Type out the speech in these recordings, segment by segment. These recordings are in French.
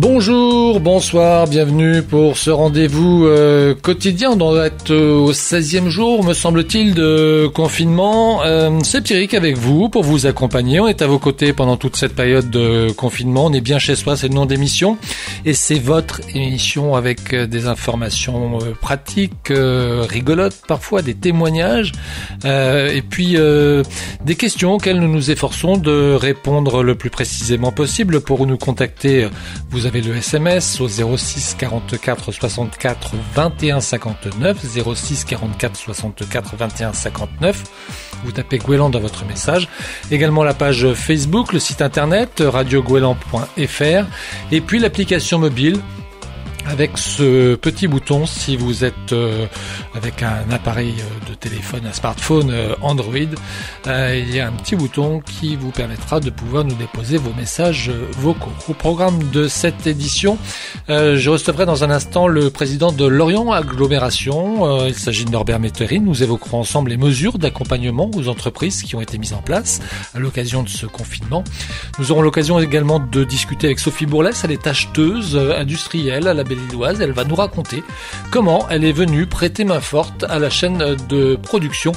Bonjour, bonsoir, bienvenue pour ce rendez-vous euh, quotidien. On doit être au 16e jour, me semble-t-il, de confinement. Euh, c'est Pierrick avec vous pour vous accompagner. On est à vos côtés pendant toute cette période de confinement. On est bien chez soi, c'est le nom d'émission. Et c'est votre émission avec euh, des informations pratiques, rigolotes parfois, des témoignages. et puis des questions auxquelles nous nous efforçons de répondre le plus précisément possible. Pour nous contacter, vous avez le SMS au 06 44 64 21 59 06 44 64 21 59. Vous tapez Gouélan dans votre message. Également la page Facebook, le site internet radiogouélan.fr et puis l'application mobile avec ce petit bouton si vous êtes euh, avec un appareil euh, de téléphone, un smartphone euh, Android, il y a un petit bouton qui vous permettra de pouvoir nous déposer vos messages vocaux. Au programme de cette édition, je recevrai dans un instant le président de Lorient Agglomération. il s'agit de Norbert Metterin. Nous évoquerons ensemble les mesures d'accompagnement aux entreprises qui ont été mises en place à l'occasion de ce confinement. Nous aurons l'occasion également de discuter avec Sophie Bourlès, elle est acheteuse industrielle à la elle va nous raconter comment elle est venue prêter main forte à la chaîne de production,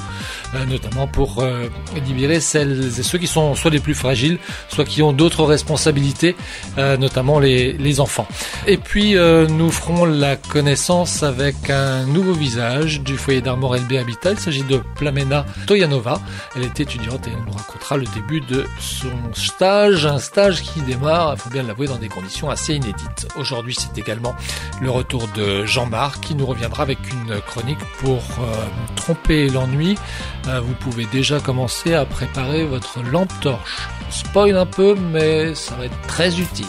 euh, notamment pour euh, libérer celles et ceux qui sont soit les plus fragiles, soit qui ont d'autres responsabilités, euh, notamment les, enfants. Et puis nous ferons la connaissance avec un nouveau visage du foyer d'Armor LB Habitat. Il s'agit de Plamena Toyanova. Elle est étudiante et elle nous racontera le début de son stage, un stage qui démarre, il faut bien l'avouer, dans des conditions assez inédites. Aujourd'hui, c'est également le retour de Jean-Marc qui nous reviendra avec une chronique pour euh, tromper l'ennui. Euh, vous pouvez déjà commencer à préparer votre lampe torche. Spoil un peu, mais ça va être très utile.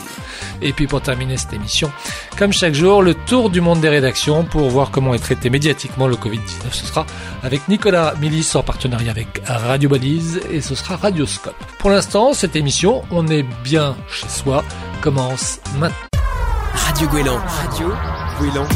Et puis pour terminer cette émission, comme chaque jour, le tour du monde des rédactions pour voir comment est traité médiatiquement le Covid-19. Ce sera avec Nicolas Milis en partenariat avec Radio Balise et ce sera Radioscope. Pour l'instant, cette émission, on est bien chez soi, commence maintenant. Radio Gouélan. Radio Gouélan.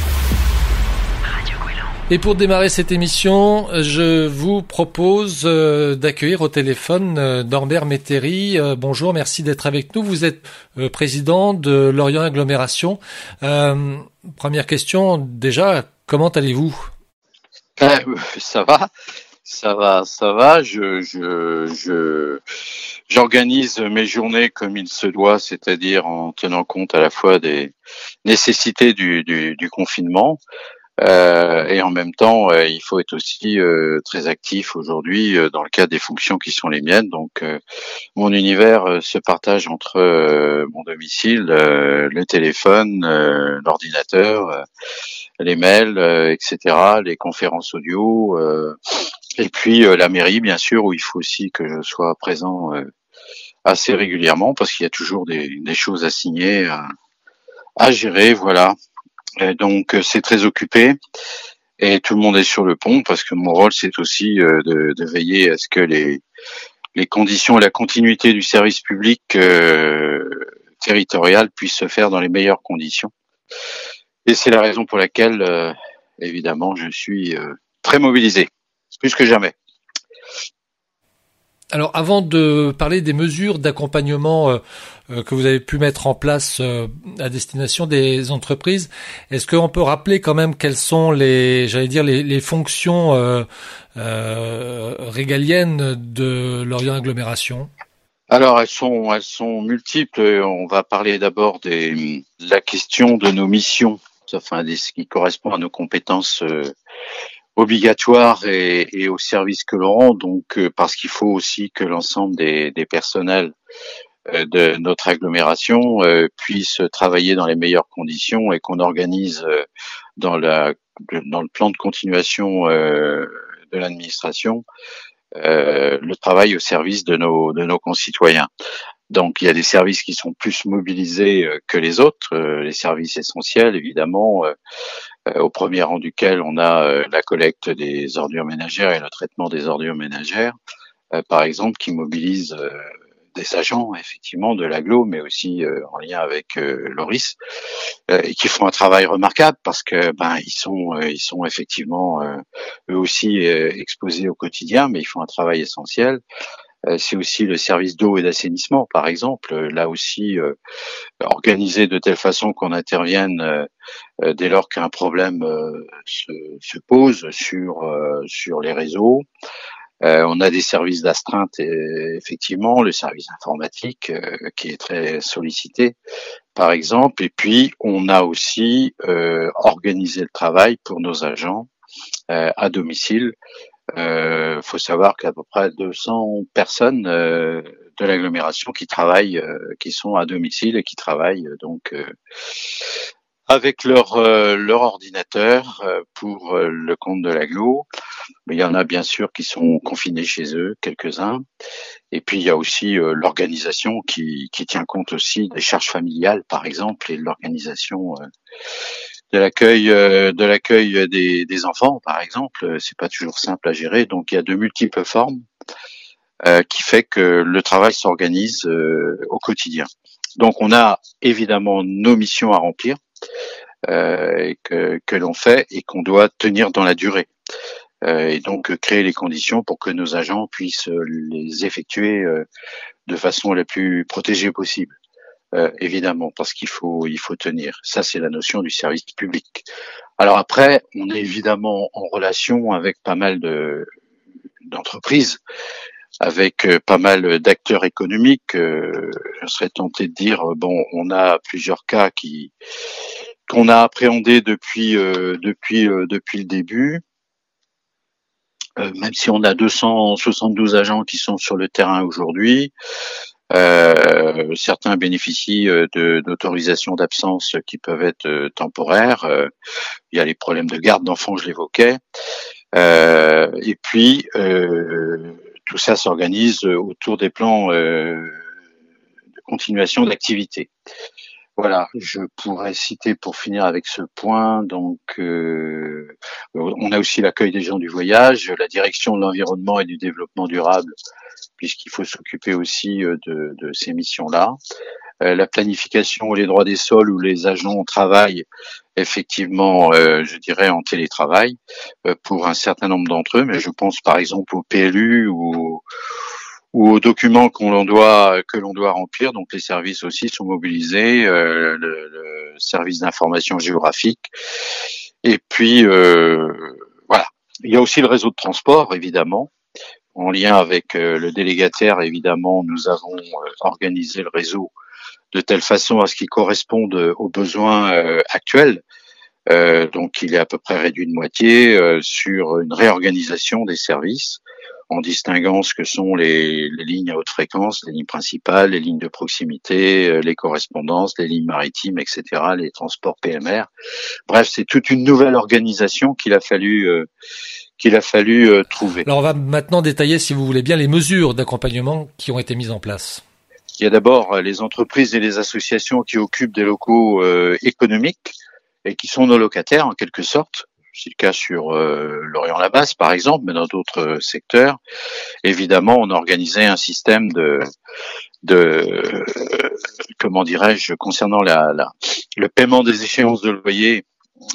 Et pour démarrer cette émission, je vous propose euh, d'accueillir au téléphone euh, Norbert Métairie. Euh, bonjour, merci d'être avec nous. Vous êtes président de Lorient Agglomération. première question, déjà, comment allez-vous? Ça va, ça va, ça va. Je, je, je, j'organise mes journées comme il se doit, c'est-à-dire en tenant compte à la fois des nécessités du, du, du confinement, euh, et en même temps, euh, il faut être aussi euh, très actif aujourd'hui euh, dans le cadre des fonctions qui sont les miennes. Donc, mon univers se partage entre mon domicile, le téléphone, l'ordinateur, les mails, etc., les conférences audio, et puis la mairie, bien sûr, où il faut aussi que je sois présent assez régulièrement parce qu'il y a toujours des, des choses à signer, à, à gérer, voilà. Donc euh, c'est très occupé et tout le monde est sur le pont parce que mon rôle c'est aussi euh, de, de, veiller à ce que les, les conditions et la continuité du service public euh, territorial puissent se faire dans les meilleures conditions. Et c'est la raison pour laquelle, euh, évidemment, je suis très mobilisé, plus que jamais. Alors avant de parler des mesures d'accompagnement euh, euh, que vous avez pu mettre en place euh, à destination des entreprises, est-ce qu'on peut rappeler quand même quelles sont les, j'allais dire, les, les fonctions régaliennes de l'Orient Agglomération? Alors elles sont elles sont multiples. On va parler d'abord des de la question de nos missions, enfin des, ce qui correspond à nos compétences obligatoire et, au service que l'on rend, donc euh, parce qu'il faut aussi que l'ensemble des, personnels euh, de notre agglomération euh, puissent travailler dans les meilleures conditions et qu'on organise dans, la, dans le plan de continuation de l'administration le travail au service de nos, de nos concitoyens. Donc il y a des services qui sont plus mobilisés que les autres, les services essentiels évidemment, euh, au premier rang duquel on a euh, la collecte des ordures ménagères et le traitement des ordures ménagères, euh, par exemple, qui mobilise des agents effectivement de l'aglo, mais aussi en lien avec Loris, et qui font un travail remarquable parce que ben ils sont ils sont effectivement eux aussi exposés au quotidien, mais ils font un travail essentiel. C'est aussi le service d'eau et d'assainissement, par exemple. Là aussi, organisé de telle façon qu'on intervienne dès lors qu'un problème se, se, pose sur sur les réseaux. Euh, on a des services d'astreinte, effectivement, le service informatique euh, qui est très sollicité, par exemple. Et puis, on a aussi euh, organisé le travail pour nos agents à domicile. Il faut savoir qu'à peu près 200 personnes de l'agglomération qui travaillent, qui sont à domicile et qui travaillent donc avec leur leur ordinateur pour le compte de l'aglo. Mais il y en a bien sûr qui sont confinés chez eux, quelques-uns. Et puis il y a aussi euh, l'organisation qui, qui, tient compte aussi des charges familiales, par exemple, et l'organisation euh, de l'accueil euh, de l'accueil des, enfants, par exemple. C'est pas toujours simple à gérer, donc il y a de multiples formes qui fait que le travail s'organise au quotidien. Donc on a évidemment nos missions à remplir. Euh, que, l'on fait et qu'on doit tenir dans la durée. Euh, et donc euh, créer les conditions pour que nos agents puissent euh, les effectuer de façon la plus protégée possible. Euh, évidemment, parce qu'il faut il faut tenir. Ça, c'est la notion du service public. Alors après, on est évidemment en relation avec pas mal de d'entreprises, avec pas mal d'acteurs économiques. je serais tenté de dire bon, on a plusieurs cas qui qu'on a appréhendés depuis depuis depuis le début. Euh, même si on a 272 agents qui sont sur le terrain aujourd'hui, euh, certains bénéficient euh, d'autorisations d'absence qui peuvent être temporaires. il y a les problèmes de garde d'enfants, je l'évoquais. et puis, tout ça s'organise autour des plans de continuation d'activité. Voilà, je pourrais citer pour finir avec ce point. Donc, euh, on a aussi l'accueil des gens du voyage, la direction de l'environnement et du développement durable, puisqu'il faut s'occuper aussi euh, de, ces missions-là. Euh, la planification les droits des sols où les agents travaillent effectivement, je dirais, en télétravail pour un certain nombre d'entre eux, mais je pense par exemple au PLU ou ou aux documents qu'on doit que l'on doit remplir. Donc les services aussi sont mobilisés, euh, le, le, service d'information géographique. Et puis euh, voilà, il y a aussi le réseau de transport évidemment. En lien avec euh, le délégataire, évidemment, nous avons euh, organisé le réseau de telle façon à ce qu'il corresponde aux besoins euh, actuels. donc, il est à peu près réduit de moitié sur une réorganisation des services en distinguant ce que sont les, les, lignes à haute fréquence, les lignes principales, les lignes de proximité, euh, les correspondances, les lignes maritimes, etc., les transports PMR. Bref, c'est toute une nouvelle organisation qu'il a fallu euh, qu'il a fallu euh, trouver. Alors on va maintenant détailler, si vous voulez bien, les mesures d'accompagnement qui ont été mises en place. Il y a d'abord les entreprises et les associations qui occupent des locaux économiques et qui sont nos locataires en quelque sorte c'est le cas sur euh, Lorient-la-Basse par exemple, mais dans d'autres euh, secteurs. Évidemment, on a organisé un système de, de comment dirais-je, concernant la, la, le paiement des échéances de loyer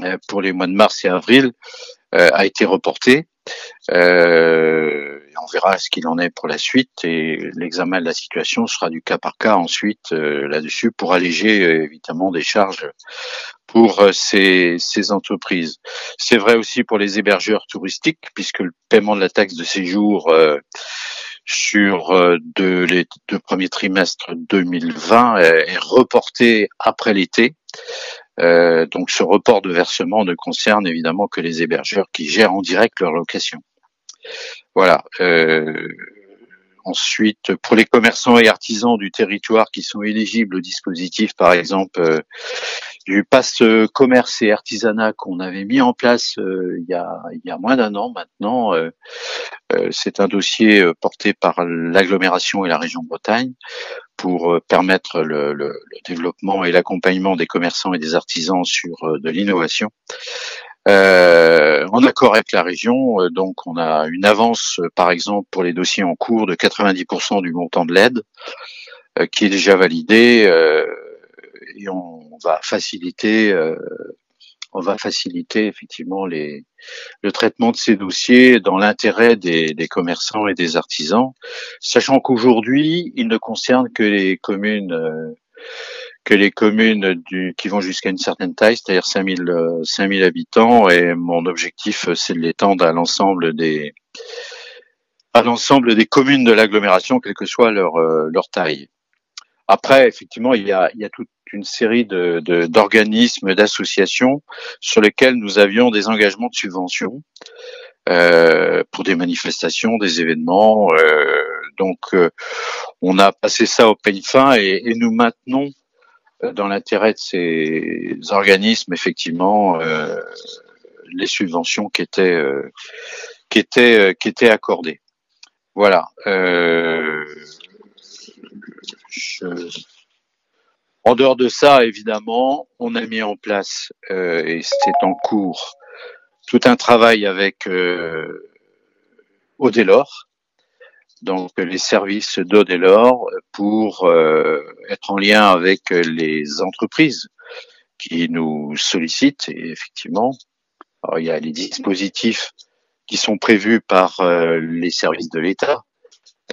euh, pour les mois de mars et avril a été reporté. Euh, on verra ce qu'il en est pour la suite et l'examen de la situation sera du cas par cas ensuite euh, là-dessus pour alléger euh, évidemment des charges pour euh, ces, ces entreprises. C'est vrai aussi pour les hébergeurs touristiques puisque le paiement de la taxe de séjour sur de les deux premiers trimestres 2020 est, reporté après l'été. Donc ce report de versement ne concerne évidemment que les hébergeurs qui gèrent en direct leur location. Voilà. Euh, ensuite, pour les commerçants et artisans du territoire qui sont éligibles au dispositif, par exemple, euh, du passe commerce et artisanat qu'on avait mis en place euh, il, y a, il y a moins d'un an maintenant. C'est un dossier porté par l'agglomération et la région Bretagne pour permettre le, le développement et l'accompagnement des commerçants et des artisans sur de l'innovation. Euh, en accord avec la région, euh, donc on a une avance, euh, par exemple, pour les dossiers en cours de 90% du montant de l'aide, qui est déjà validé, et on va faciliter on va faciliter effectivement les, le traitement de ces dossiers dans l'intérêt des, des, commerçants et des artisans, sachant qu'aujourd'hui, il ne concerne que les communes euh, que les communes du, qui vont jusqu'à une certaine taille, c'est-à-dire 5000, 5000 habitants, et mon objectif, c'est de l'étendre à l'ensemble des à l'ensemble des communes de l'agglomération, quelle que soit leur, euh, leur taille. Après, effectivement, il y a, il y a toute une série de, d'organismes, d'associations sur lesquels nous avions des engagements de subvention euh, pour des manifestations, des événements. Euh, donc, euh, on a passé ça au peigne fin et, et nous maintenons euh, dans l'intérêt de ces organismes, effectivement, euh, les subventions qui étaient euh, qui étaient qui étaient accordées. Voilà. Je... En dehors de ça, évidemment, on a mis en place et c'est en cours tout un travail avec euh, Audelor, donc les services d'Audelor pour euh, être en lien avec les entreprises qui nous sollicitent. Et effectivement, il y a les dispositifs qui sont prévus par euh, les services de l'État,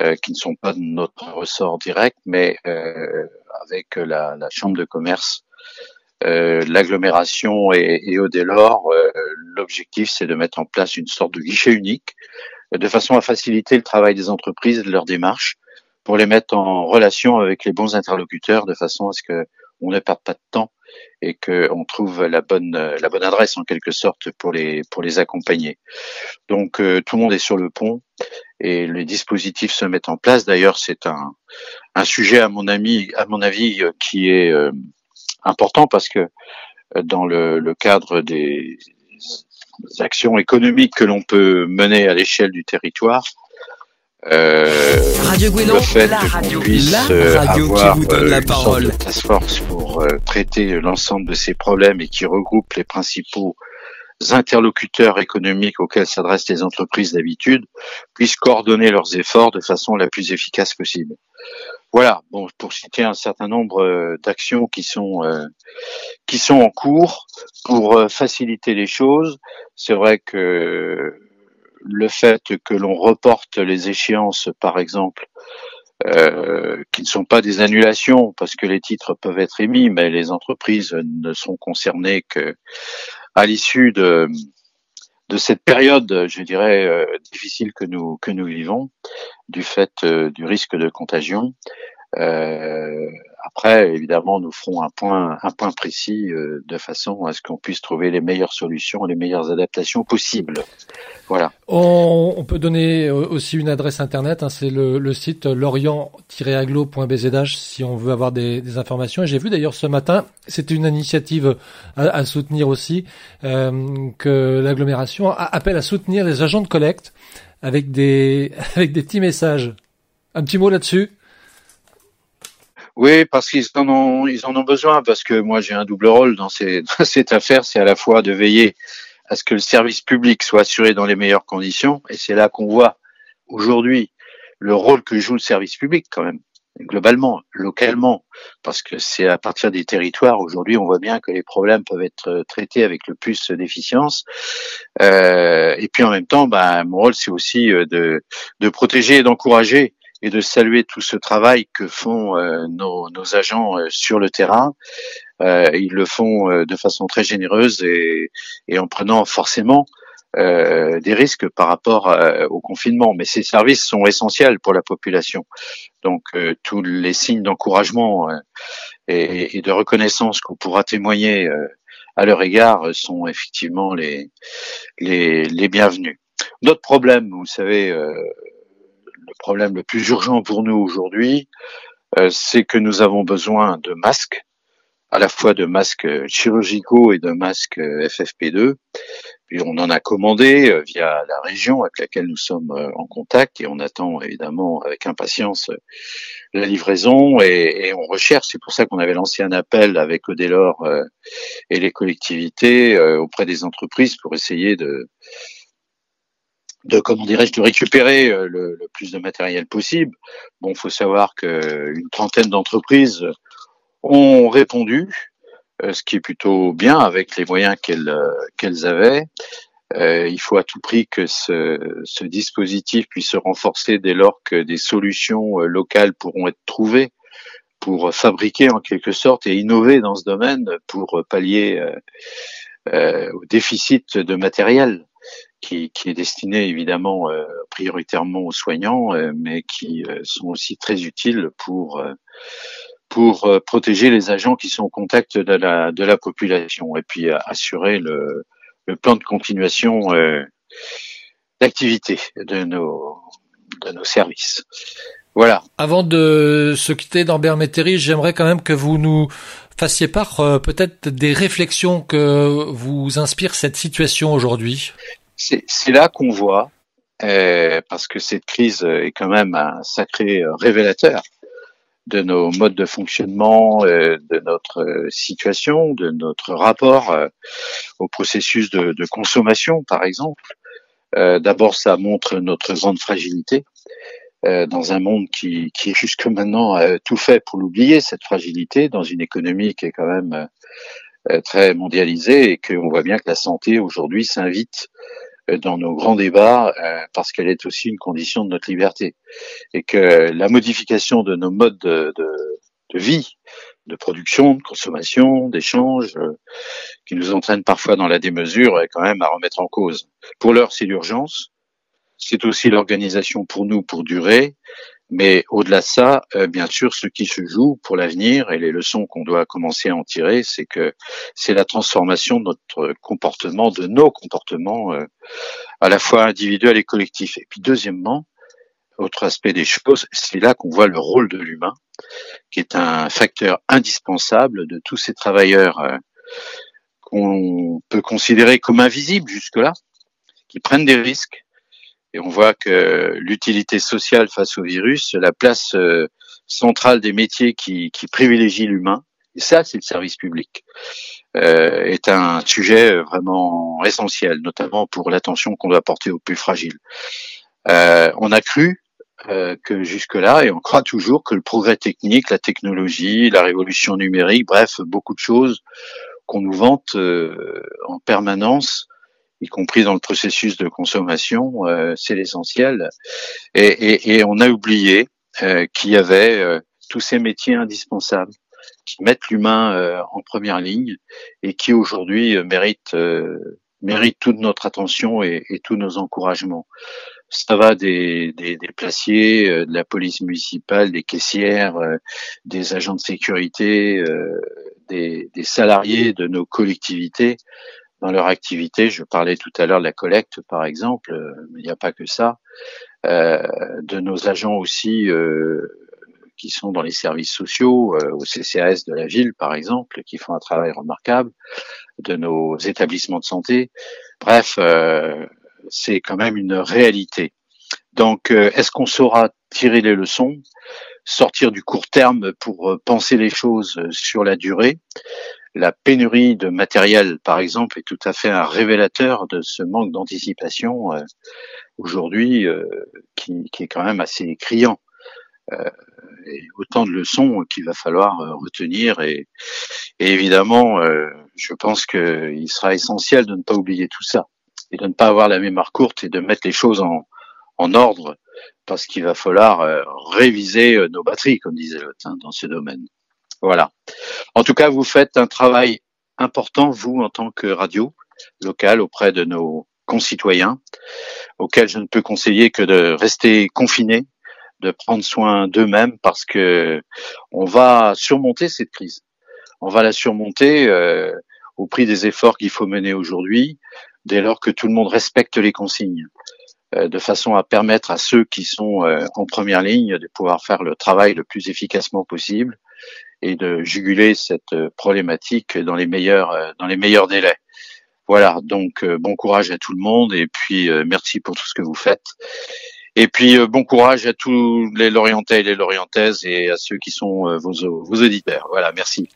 euh, qui ne sont pas de notre ressort direct, mais euh, avec la, la, Chambre de commerce, euh, l'agglomération et, et Audelor, l'objectif c'est de mettre en place une sorte de guichet unique de façon à faciliter le travail des entreprises de leur démarche pour les mettre en relation avec les bons interlocuteurs de façon à ce que on ne perde pas de temps et qu'on trouve la bonne la bonne adresse en quelque sorte pour les pour les accompagner. Donc euh, tout le monde est sur le pont et les dispositifs se mettent en place. D'ailleurs, c'est un un sujet à mon ami à mon avis qui est euh, important parce que euh, dans le, le cadre des actions économiques que l'on peut mener à l'échelle du territoire. Euh, radio Guénon, le fait la qu'on radio, puisse la euh, radio avoir qui vous donne euh, la une sorte parole. de task force pour euh, traiter l'ensemble de ces problèmes et qui regroupe les principaux interlocuteurs économiques auxquels s'adressent les entreprises d'habitude puissent coordonner leurs efforts de façon la plus efficace possible. Voilà, bon, pour citer un certain nombre euh, d'actions qui sont euh, qui sont en cours pour euh, faciliter les choses. C'est vrai que le fait que l'on reporte les échéances, par exemple, euh, qui ne sont pas des annulations parce que les titres peuvent être émis, mais les entreprises ne sont concernées que à l'issue de cette période, je dirais, euh, difficile que nous que nous vivons, du fait euh, du risque de contagion. Euh, après, évidemment, nous ferons un point un point précis euh, de façon à ce qu'on puisse trouver les meilleures solutions, les meilleures adaptations possibles. Voilà. On, on peut donner aussi une adresse internet, hein, c'est le, le, site lorient-aglo.bzh si on veut avoir des, des informations. Et j'ai vu d'ailleurs ce matin, c'était une initiative à, à soutenir aussi, euh, que l'agglomération appelle à soutenir les agents de collecte avec des, avec des petits messages. Un petit mot là-dessus? Oui, parce qu'ils en ont, ils en ont besoin, parce que moi j'ai un double rôle dans, ces, dans cette affaire, c'est à la fois de veiller à ce que le service public soit assuré dans les meilleures conditions, et c'est là qu'on voit aujourd'hui le rôle que joue le service public quand même, globalement, localement, parce que c'est à partir des territoires, aujourd'hui on voit bien que les problèmes peuvent être traités avec le plus d'efficience, euh, et puis en même temps, bah, mon rôle c'est aussi de, de protéger et d'encourager et de saluer tout ce travail que font euh, nos, nos, agents euh, sur le terrain. Euh, ils le font de façon très généreuse et, et en prenant forcément des risques par rapport au confinement. Mais ces services sont essentiels pour la population. Donc tous les signes d'encouragement et, et, de reconnaissance qu'on pourra témoigner à leur égard sont effectivement les, les, les bienvenus. Notre problème, vous savez, le problème le plus urgent pour nous aujourd'hui, euh, c'est que nous avons besoin de masques, à la fois de masques chirurgicaux et de masques FFP2. Puis on en a commandé euh, via la région avec laquelle nous sommes euh, en contact et on attend évidemment avec impatience la livraison et, et on recherche. C'est pour ça qu'on avait lancé un appel avec Odelor et les collectivités auprès des entreprises pour essayer de de comment dirais-je de récupérer le, le, plus de matériel possible. Bon, faut savoir qu'une trentaine d'entreprises ont répondu ce qui est plutôt bien avec les moyens qu'elles qu'elles avaient. Euh, il faut à tout prix que ce, dispositif puisse se renforcer dès lors que des solutions locales pourront être trouvées pour fabriquer en quelque sorte et innover dans ce domaine pour pallier euh, euh, au déficit de matériel qui, qui est destiné évidemment euh, prioritairement aux soignants, euh, mais qui euh, sont aussi très utiles pour pour protéger les agents qui sont au contact de la de la population et puis assurer le, le plan de continuation d'activité de nos de nos services. Voilà. Avant de se quitter d'Ambert Métairie, j'aimerais quand même que vous nous fassiez part euh, peut-être des réflexions que vous inspire cette situation aujourd'hui. C'est là qu'on voit, euh, parce que cette crise est quand même un sacré révélateur de nos modes de fonctionnement, euh, de notre situation, de notre rapport euh, au processus de, de, consommation, par exemple. Euh, D'abord, ça montre notre grande fragilité euh, dans un monde qui, qui jusque maintenant tout fait pour l'oublier, cette fragilité, dans une économie qui est quand même euh, très mondialisée et qu'on voit bien que la santé aujourd'hui s'invite euh, dans nos grands débats parce qu'elle est aussi une condition de notre liberté et que la modification de nos modes de, de, de vie, de production, de consommation, d'échange, qui nous entraîne parfois dans la démesure, est quand même à remettre en cause. Pour l'heure, c'est l'urgence. C'est aussi l'organisation pour nous pour durer. Mais au-delà de ça, euh, bien sûr, ce qui se joue pour l'avenir et les leçons qu'on doit commencer à en tirer, c'est que c'est la transformation de notre comportement, de nos comportements, euh, à la fois individuels et collectifs. Et puis deuxièmement, autre aspect des choses, c'est là qu'on voit le rôle de l'humain, qui est un facteur indispensable de tous ces travailleurs euh, qu'on peut considérer comme invisibles jusque-là, qui prennent des risques, et on voit que l'utilité sociale face au virus, la place euh, centrale des métiers qui, qui privilégient l'humain, et ça c'est le service public, euh, est un sujet vraiment essentiel, notamment pour l'attention qu'on doit porter aux plus fragiles. Euh, on a cru euh, que jusque-là, et on croit toujours que le progrès technique, la technologie, la révolution numérique, bref, beaucoup de choses qu'on nous vante euh, en permanence, y compris dans le processus de consommation, euh, c'est l'essentiel. Et, et, et, on a oublié euh, qu'il y avait euh, tous ces métiers indispensables qui mettent l'humain euh, en première ligne et qui aujourd'hui euh, méritent, méritent toute notre attention et, et, tous nos encouragements. Ça va des, des, des placiers, de la police municipale, des caissières, des agents de sécurité, des, des salariés de nos collectivités dans leur activité. Je parlais tout à l'heure de la collecte, par exemple, euh, mais il n'y a pas que ça. Euh, de nos agents aussi euh, qui sont dans les services sociaux, euh, au CCAS de la ville, par exemple, qui font un travail remarquable, de nos établissements de santé. Bref, euh, c'est quand même une réalité. Donc, est-ce qu'on saura tirer les leçons, sortir du court terme pour penser les choses sur la durée? La pénurie de matériel, par exemple, est tout à fait un révélateur de ce manque d'anticipation euh, aujourd'hui euh, qui, est quand même assez criant. Euh, et autant de leçons qu'il va falloir retenir et, évidemment, je pense qu'il sera essentiel de ne pas oublier tout ça et de ne pas avoir la mémoire courte et de mettre les choses en, en ordre parce qu'il va falloir réviser nos batteries, comme disait l'autre, hein, dans ce domaine. Voilà. En tout cas, vous faites un travail important, vous, en tant que radio locale, auprès de nos concitoyens, auxquels je ne peux conseiller que de rester confinés, de prendre soin d'eux-mêmes, parce que on va surmonter cette crise. On va la surmonter euh, au prix des efforts qu'il faut mener aujourd'hui, dès lors que tout le monde respecte les consignes, euh, de façon à permettre à ceux qui sont euh, en première ligne de pouvoir faire le travail le plus efficacement possible et de juguler cette euh, problématique dans les meilleurs euh, dans les meilleurs délais. Voilà, donc euh, bon courage à tout le monde et puis merci pour tout ce que vous faites. Et puis bon courage à tous les Lorientais et les Lorientaises et à ceux qui sont vos, auditeurs. Voilà, merci.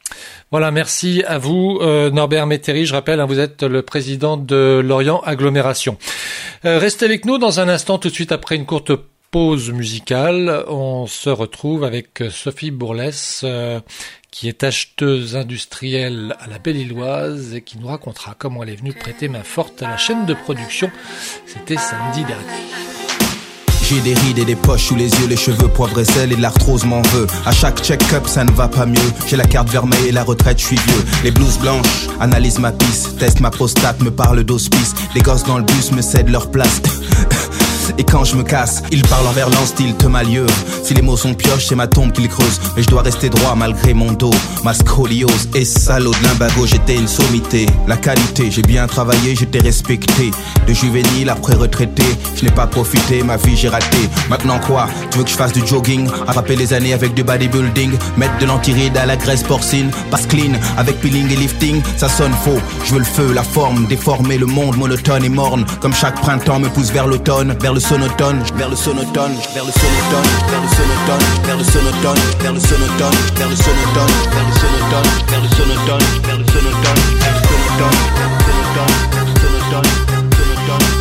Voilà, merci à vous, Norbert Métairie. Je rappelle, hein, vous êtes le président de Lorient Agglomération. restez avec nous dans un instant, tout de suite après une courte pause musicale, on se retrouve avec Sophie Bourlès, qui est acheteuse industrielle à la Belle-Îloise et qui nous racontera comment elle est venue prêter main forte à la chaîne de production. C'était samedi dernier. J'ai des rides et des poches sous les yeux, les cheveux poivre et sel et l'arthrose m'en veut. À chaque check-up, ça ne va pas mieux. J'ai la carte vermeille et la retraite, je suis vieux. Les blouses blanches analyse ma pisse, teste ma prostate, me parle d'hospice. Les gosses dans le bus me cèdent leur place. Et quand je me casse, ils parlent envers l'an style te malieux. Si les mots sont pioches, c'est ma tombe qu'ils creusent. Mais je dois rester droit malgré mon dos. Ma scoliose et salaud de l'imbago, j'étais une sommité. La qualité, j'ai bien travaillé, j'étais respecté. De juvénile après retraité, je n'ai pas profité, ma vie j'ai raté. Maintenant quoi? Tu veux que je fasse du jogging? Attraper les années avec du bodybuilding Mettre de l'antiride à la graisse porcine Passe clean avec peeling et lifting Ça sonne faux, je veux le feu, la forme Déformer le monde monotone et morne Comme chaque printemps me pousse vers l'automne Vers le sonotone, vers le sonotone Vers le sonotone, vers le sonotone Vers le sonotone, vers le sonotone Vers le sonotone, vers le sonotone Vers le sonotone, vers le sonotone Vers le sonotone, sonotone, sonotone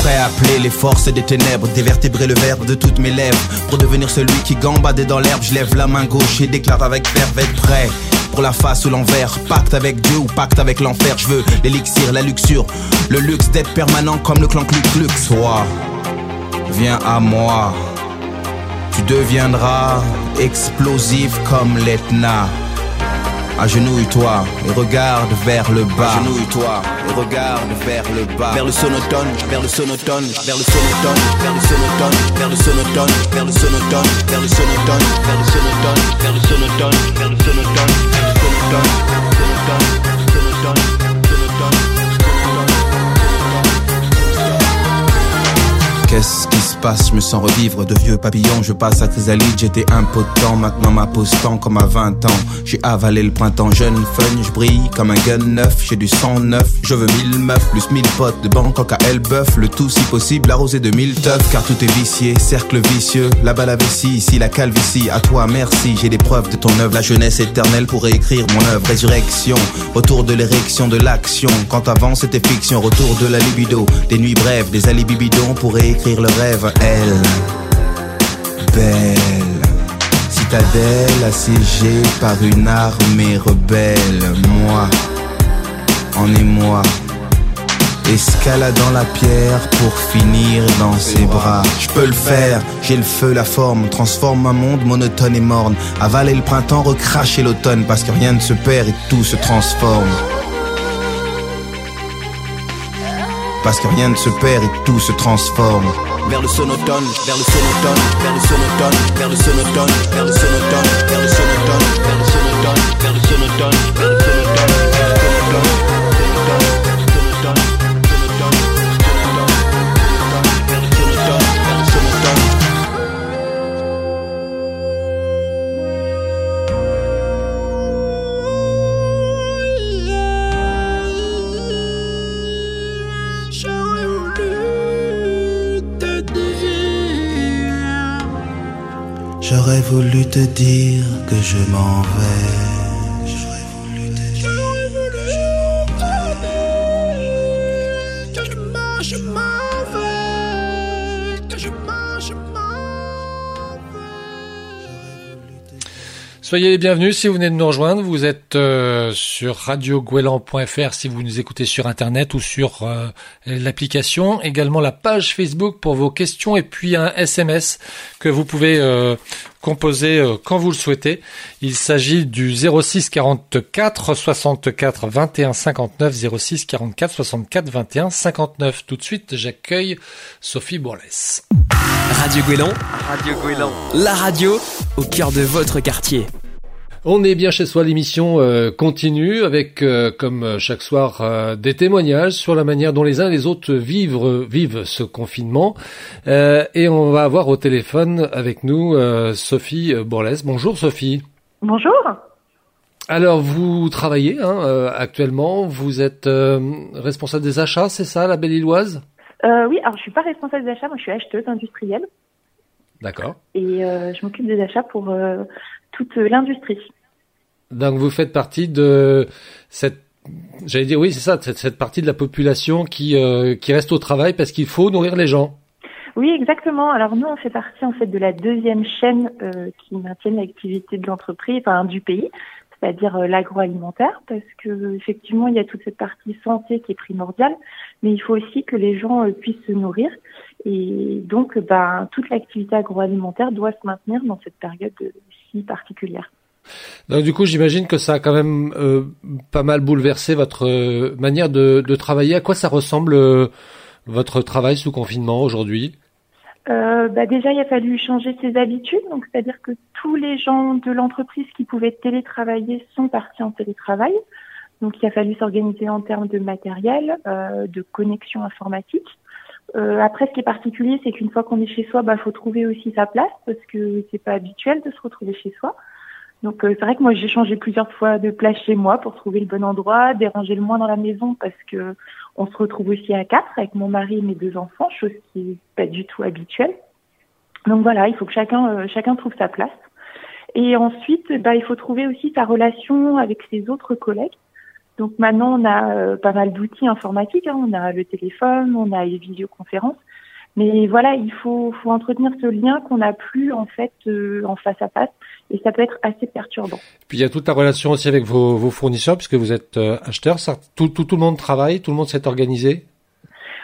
prêt à appeler les forces des ténèbres, dévertébrer le verbe de toutes mes lèvres. Pour devenir celui qui gambade dans l'herbe, je lève la main gauche et déclare avec verve prêt. La face ou l'envers, pacte avec Dieu ou pacte avec l'enfer. Je veux l'élixir, la luxure, le luxe d'être permanent comme le clan Klux Toi, viens à moi. Tu deviendras explosif comme l'Etna. Agenouille-toi et regarde vers le bas. Agenouille-toi et regarde vers le bas. Vers le sonotone, vers le sonotone, vers le sonotone, vers le sonotone, vers le sonotone, vers le sonotone, vers le sonotone, vers le sonotone, vers le sonotone, vers le sonotone, vers le sonotone, sonotone, sonotone. Qu'est-ce qui se passe? Je me sens revivre de vieux papillons. Je passe à chrysalide, j'étais impotent. Maintenant ma tend comme à 20 ans. J'ai avalé le printemps jeune, fun, je brille comme un gun neuf. J'ai du sang neuf, je veux mille meufs, plus mille potes de Bangkok à Elbeuf. Le tout si possible arrosé de mille teufs. Car tout est vicié, cercle vicieux. Là-bas la vessie, ici la calvitie. À toi merci, j'ai des preuves de ton œuvre. La jeunesse éternelle pour réécrire mon œuvre. Résurrection, retour de l'érection de l'action. Quand avant c'était fiction, retour de la libido. Des nuits brèves, des alibis bidons pour le rêve, elle, belle. Citadelle assiégée par une armée rebelle, moi, en émoi. Escaladant la pierre pour finir dans ses bras. Je peux le faire, j'ai le feu, la forme, transforme un monde monotone et morne. Avaler le printemps, recracher l'automne, parce que rien ne se perd et tout se transforme. Parce que rien ne se perd et tout se transforme. Vers le sonotone, vers le sonotone, vers le sonotone, vers le sonotone, vers le sonotone, vers le sonotone, vers le sonotone, vers le sonotone, vers le sonotone. J'aurais voulu te dire que je m'en vais. Soyez les bienvenus si vous venez de nous rejoindre. Vous êtes euh, sur radiogouelan.fr si vous nous écoutez sur Internet ou sur euh, l'application. Également la page Facebook pour vos questions et puis un SMS que vous pouvez euh, composer euh, quand vous le souhaitez. Il s'agit du 06 44 64 21 59 06 44 64 21 59. Tout de suite, j'accueille Sophie Bourlès. Radio Guélan, Radio Guélan, la radio au cœur de votre quartier. On est bien chez soi, l'émission euh, continue avec, euh, comme euh, chaque soir, des témoignages sur la manière dont les uns et les autres vivent, vivent ce confinement. et on va avoir au téléphone avec nous Sophie Borlès. Bonjour Sophie. Bonjour. Alors vous travaillez hein, actuellement, vous êtes responsable des achats, c'est ça, la Belle-Illoise Oui, alors je suis pas responsable des achats, moi je suis acheteuse industrielle. D'accord. Et je m'occupe des achats pour toute l'industrie. Donc vous faites partie de cette j'allais dire oui, c'est ça, cette, cette, partie de la population qui qui reste au travail parce qu'il faut nourrir les gens. Oui, exactement. Alors nous, on fait partie en fait de la deuxième chaîne qui maintient l'activité de l'entreprise, enfin du pays c'est-à-dire euh, l'agroalimentaire, parce que effectivement il y a toute cette partie santé qui est primordiale, mais il faut aussi que les gens euh, puissent se nourrir, et donc ben, toute l'activité agroalimentaire doit se maintenir dans cette période si particulière. Donc du coup, j'imagine que ça a quand même euh, pas mal bouleversé votre manière de, de, travailler. À quoi ça ressemble votre travail sous confinement aujourd'hui? Euh, bah déjà, il a fallu changer ses habitudes. Donc, c'est-à-dire que tous les gens de l'entreprise qui pouvaient télétravailler sont partis en télétravail. Donc, il a fallu s'organiser en termes de matériel, euh, de connexion informatique. Euh, après, ce qui est particulier, c'est qu'une fois qu'on est chez soi, bah, faut trouver aussi sa place parce que c'est pas habituel de se retrouver chez soi. Donc, euh, c'est vrai que moi, j'ai changé plusieurs fois de place chez moi pour trouver le bon endroit, déranger le moins dans la maison parce que on se retrouve aussi à quatre avec mon mari et mes deux enfants, chose qui n'est pas du tout habituelle. Donc voilà, il faut que chacun, euh, chacun trouve sa place. Et ensuite, bah, il faut trouver aussi sa relation avec ses autres collègues. Donc maintenant, on a euh, pas mal d'outils informatiques. Hein. On a le téléphone, on a les visioconférences. Mais voilà, il faut, faut entretenir ce lien qu'on n'a plus en fait euh, en face à face et ça peut être assez perturbant. Puis il y a toute la relation aussi avec vos, vos fournisseurs puisque vous êtes euh, acheteur. Ça, tout, tout, tout le monde travaille, tout le monde s'est organisé?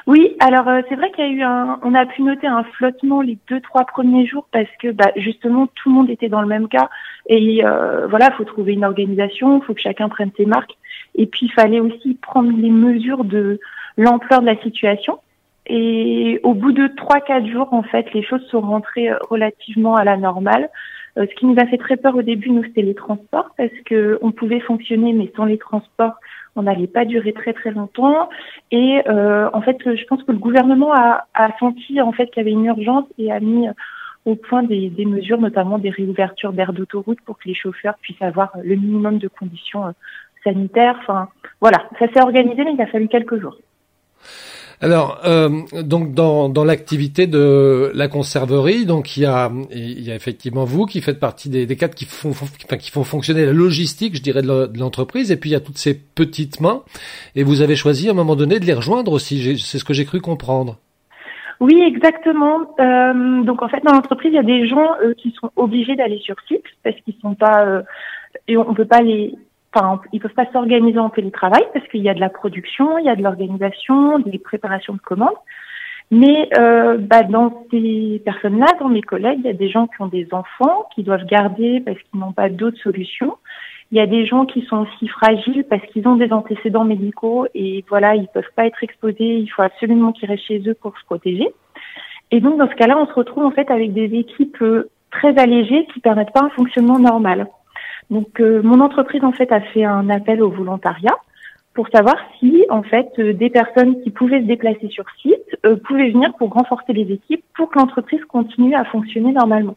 Oui, alors euh, c'est vrai qu'il y a eu un, on a pu noter un flottement les deux trois premiers jours parce que bah, justement tout le monde était dans le même cas et euh, voilà, faut trouver une organisation, faut que chacun prenne ses marques et puis il fallait aussi prendre les mesures de l'ampleur de la situation. Et au bout de trois quatre jours, en fait, les choses sont rentrées euh, relativement à la normale. Euh, ce qui nous a fait très peur au début, nous, c'était les transports, parce que on pouvait fonctionner, mais sans les transports, on n'allait pas durer très très longtemps. Et euh, en fait, je pense que le gouvernement a, a senti en fait qu'il y avait une urgence et a mis au point des, des mesures, notamment des réouvertures d'aires d'autoroute pour que les chauffeurs puissent avoir le minimum de conditions sanitaires. Enfin, voilà, ça s'est organisé, mais il a fallu quelques jours. Alors, euh, donc dans, dans l'activité de la conserverie, donc il y a, il y a effectivement vous qui faites partie des, des cadres qui font, enfin, qui font fonctionner la logistique, je dirais, de l'entreprise, et puis il y a toutes ces petites mains, et vous avez choisi à un moment donné de les rejoindre aussi. C'est ce que j'ai cru comprendre. Oui, exactement. Euh, donc en fait, dans l'entreprise, il y a des gens euh, qui sont obligés d'aller sur site parce qu'ils sont pas et on peut pas les enfin, ils peuvent pas s'organiser en télétravail parce qu'il y a de la production, il y a de l'organisation, des préparations de commandes. Mais euh, bah, dans ces personnes-là, dans mes collègues, il y a des gens qui ont des enfants, qui doivent garder parce qu'ils n'ont pas d'autres solutions. Il y a des gens qui sont aussi fragiles parce qu'ils ont des antécédents médicaux et voilà, ils peuvent pas être exposés. Il faut absolument qu'ils restent chez eux pour se protéger. Et donc dans ce cas-là, on se retrouve en fait avec des équipes euh, très allégées qui permettent pas un fonctionnement normal. Donc euh, mon entreprise en fait a fait un appel au volontariat pour savoir si en fait euh, des personnes qui pouvaient se déplacer sur site euh, pouvaient venir pour renforcer les équipes pour que l'entreprise continue à fonctionner normalement.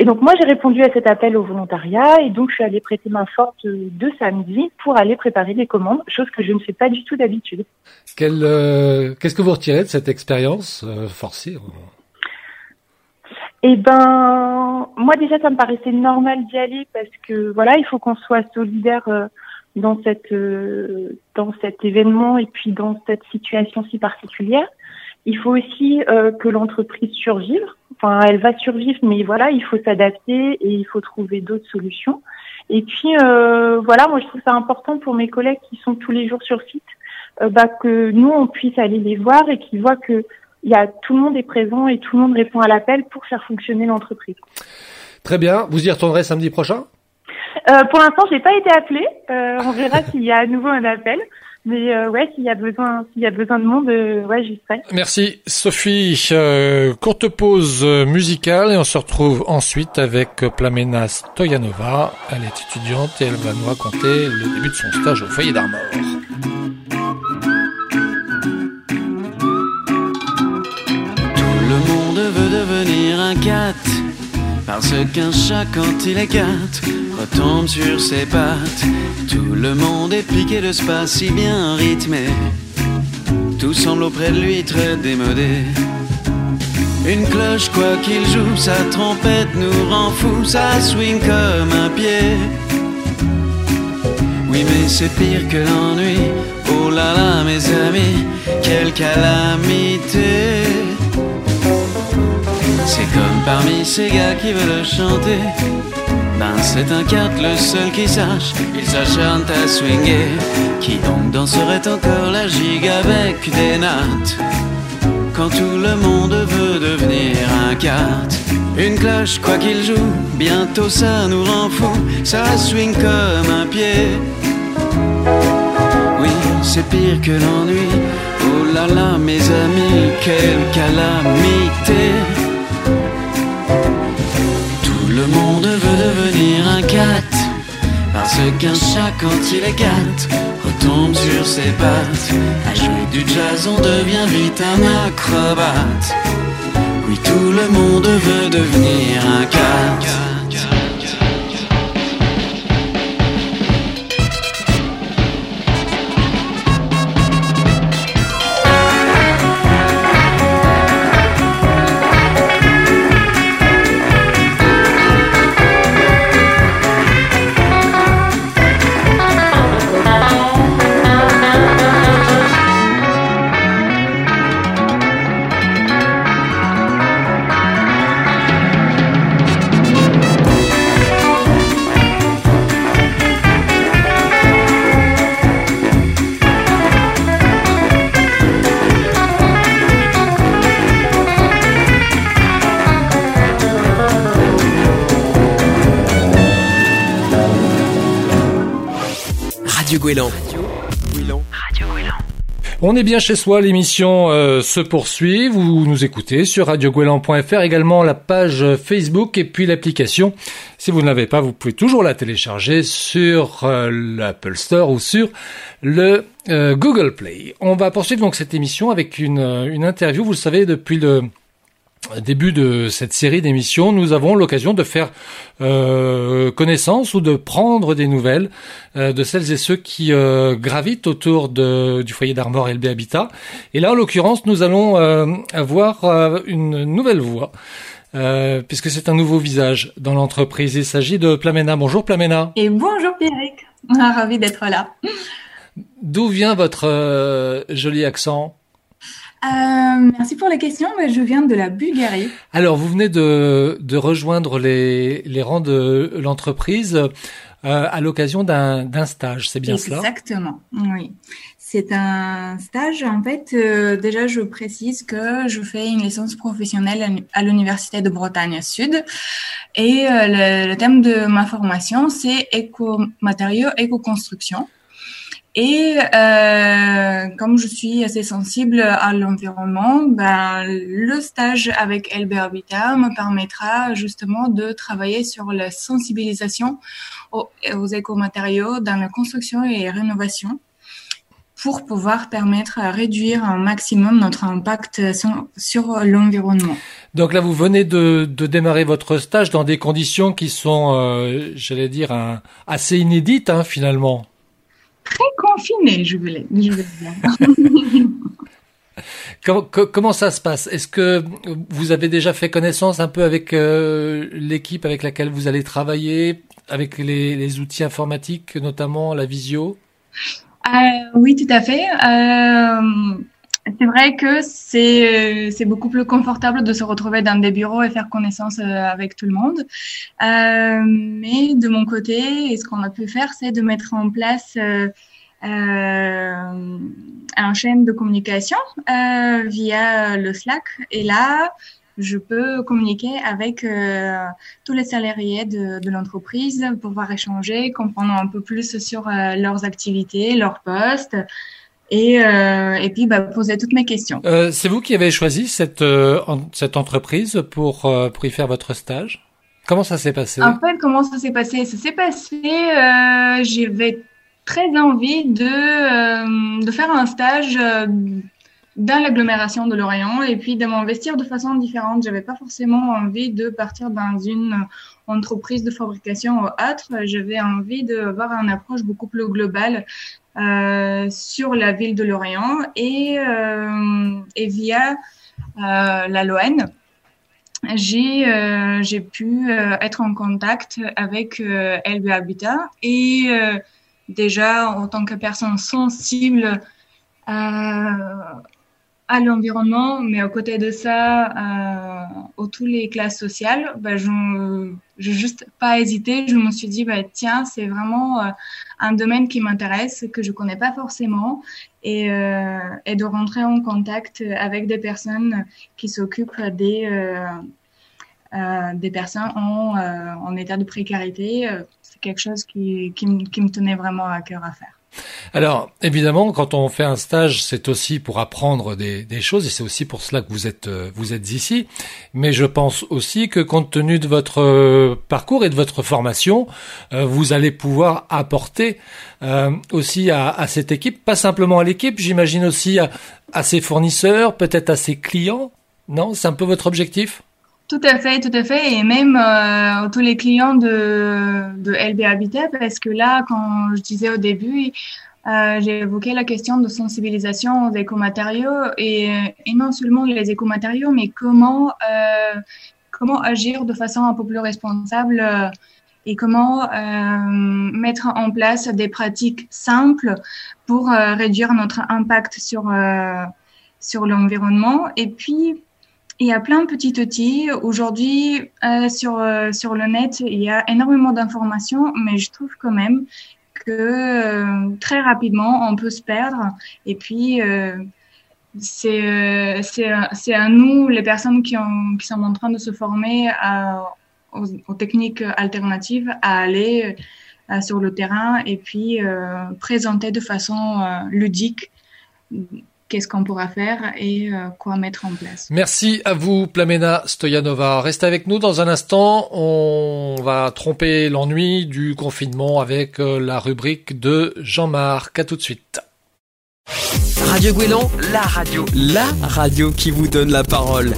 Et donc moi j'ai répondu à cet appel au volontariat et donc je suis allée prêter main forte de samedi pour aller préparer les commandes, chose que je ne fais pas du tout d'habitude. Qu'est-ce que vous retirez de cette expérience forcée eh ben, moi déjà, ça me paraissait normal d'y aller parce que voilà, il faut qu'on soit solidaire euh, dans cette euh, dans cet événement et puis dans cette situation si particulière. Il faut aussi euh, que l'entreprise survive. Enfin, elle va survivre, mais voilà, il faut s'adapter et il faut trouver d'autres solutions. Et puis voilà, moi je trouve ça important pour mes collègues qui sont tous les jours sur site, bah, que nous on puisse aller les voir et qu'ils voient que il y a tout le monde est présent et tout le monde répond à l'appel pour faire fonctionner l'entreprise. Très bien. Vous y retournerez samedi prochain? Euh, Pour l'instant, j'ai pas été appelée. Euh, on verra s'il y a à nouveau un appel. Mais euh, ouais, s'il y a besoin, s'il y a besoin de monde, euh, ouais, j'y serai. Merci Sophie. Euh, courte pause musicale et on se retrouve ensuite avec Plamena Stoyanova. Elle est étudiante et elle va nous raconter le début de son stage au foyer d'Armor. Un cat. Parce qu'un chat, quand il écarte, retombe sur ses pattes. Tout le monde est piqué de ce pas si bien rythmé. Tout semble auprès de lui très démodé. Une cloche, quoi qu'il joue, sa trompette nous rend fous, ça swing comme un pied. Oui, mais c'est pire que l'ennui. Oh là là, mes amis, quelle calamité. C'est comme parmi ces gars qui veulent chanter. Ben c'est un cat le seul qui sache, il s'acharne à swinguer. Qui donc danserait encore la gigue avec des nattes? Quand tout le monde veut devenir un cat Une cloche, quoi qu'il joue, bientôt ça nous rend fou. Ça swing comme un pied. Oui, c'est pire que l'ennui. Oh là là, mes amis, quelle calamité. Le monde veut devenir un cat. Parce qu'un chat, quand il est cat, retombe sur ses pattes. À jouer du jazz, on devient vite un acrobate. Oui, tout le monde veut devenir un cat. On est bien chez soi, l'émission euh, se poursuit. Vous nous écoutez sur radioguélan.fr, également la page Facebook et puis l'application. Si vous ne l'avez pas, vous pouvez toujours la télécharger sur euh, l'Apple Store ou sur le euh, Google Play. On va poursuivre donc cette émission avec une interview. Vous le savez, depuis le début de cette série d'émissions, nous avons l'occasion de faire euh, connaissance ou de prendre des nouvelles euh, de celles et ceux qui euh, gravitent autour de, du foyer d'Armor LB Habitat. Et là, en l'occurrence, nous allons avoir une nouvelle voix. puisque c'est un nouveau visage dans l'entreprise. Il s'agit de Plamena. Bonjour Plamena. Et bonjour Pierrick. Ravi d'être là. D'où vient votre joli accent? Euh, merci pour la question. Je viens de la Bulgarie. Alors, vous venez de, de rejoindre les, les rangs de l'entreprise euh, à l'occasion d'un stage, c'est bien cela? Exactement, oui. C'est un stage. En fait, euh, déjà, je précise que je fais une licence professionnelle à l'Université de Bretagne Sud. Et euh, le, le, thème de ma formation, c'est éco-matériaux, éco-construction. Et euh, comme je suis assez sensible à l'environnement, ben, le stage avec LB Habitat me permettra justement de travailler sur la sensibilisation aux, aux écomatériaux dans la construction et rénovation pour pouvoir permettre à réduire un maximum notre impact sur, l'environnement. Donc là, vous venez de, démarrer votre stage dans des conditions qui sont, euh, j'allais dire, assez inédites hein, finalement très confiné, je voulais, je dire. comment, comment, ça se passe? Est-ce que vous avez déjà fait connaissance un peu avec euh, l'équipe avec laquelle vous allez travailler, avec les, les outils informatiques, notamment la visio? Euh, Oui, tout à fait. Euh, c'est vrai que c'est euh, c'est beaucoup plus confortable de se retrouver dans des bureaux et faire connaissance euh, avec tout le monde. Euh, mais de mon côté, ce qu'on a pu faire, c'est de mettre en place un chaîne de communication via le Slack. Et là, je peux communiquer avec tous les salariés de, de l'entreprise, pouvoir échanger, comprendre un peu plus sur leurs activités, leurs postes et, euh, et puis bah, poser toutes mes questions. Euh, c'est vous qui avez choisi cette, euh, cette entreprise pour, pour y faire votre stage? Comment ça s'est passé? En fait, comment ça s'est passé? Ça s'est passé, j'avais très envie de, de faire un stage dans l'agglomération de Lorient et puis de m'investir de façon différente. J'avais pas forcément envie de partir dans une entreprise de fabrication ou autre. J'avais envie d'avoir une approche beaucoup plus globale sur la ville de Lorient et, euh, via euh, la LON, j'ai euh, pu euh, être en contact avec LB Habitat et déjà en tant que personne sensible à, l'environnement, mais à côté de ça, euh, aux toutes les classes sociales, bah, je n'ai juste pas hésité. Je me suis dit, bah, tiens, c'est vraiment euh, un domaine qui m'intéresse, que je connais pas forcément, et, euh, et, de rentrer en contact avec des personnes qui s'occupent des, euh, des personnes en, en, état de précarité. C'est quelque chose qui, qui, qui me tenait vraiment à cœur à faire. Alors, évidemment, quand on fait un stage, c'est aussi pour apprendre des, choses, et c'est aussi pour cela que vous êtes euh, vous êtes ici. Mais je pense aussi que compte tenu de votre euh, parcours et de votre formation, euh, vous allez pouvoir apporter aussi à, cette équipe, pas simplement à l'équipe, j'imagine aussi à ses fournisseurs, peut-être à ses clients. Non, c'est un peu votre objectif? Tout à fait, tout à fait, et même euh, tous les clients de, de LB Habitat, parce que là, quand je disais au début, euh, j'ai évoqué la question de sensibilisation aux écomatériaux et, et non seulement les écomatériaux, mais comment euh, comment agir de façon un peu plus responsable euh, et comment euh, mettre en place des pratiques simples pour euh, réduire notre impact sur sur l'environnement. Et puis il y a plein de petits outils. Aujourd'hui, euh, sur, euh, sur le net, il y a énormément d'informations, mais je trouve quand même que euh, très rapidement, on peut se perdre. Et puis, c'est à nous, les personnes qui, ont, qui sont en train de se former aux, techniques alternatives, à aller sur le terrain et puis présenter de façon ludique qu'est-ce qu'on pourra faire et euh, quoi mettre en place. Merci à vous, Plamena Stoyanova. Restez avec nous dans un instant. On va tromper l'ennui du confinement avec euh, la rubrique de Jean-Marc. À tout de suite. Radio Guélan, la radio, la radio qui vous donne la parole.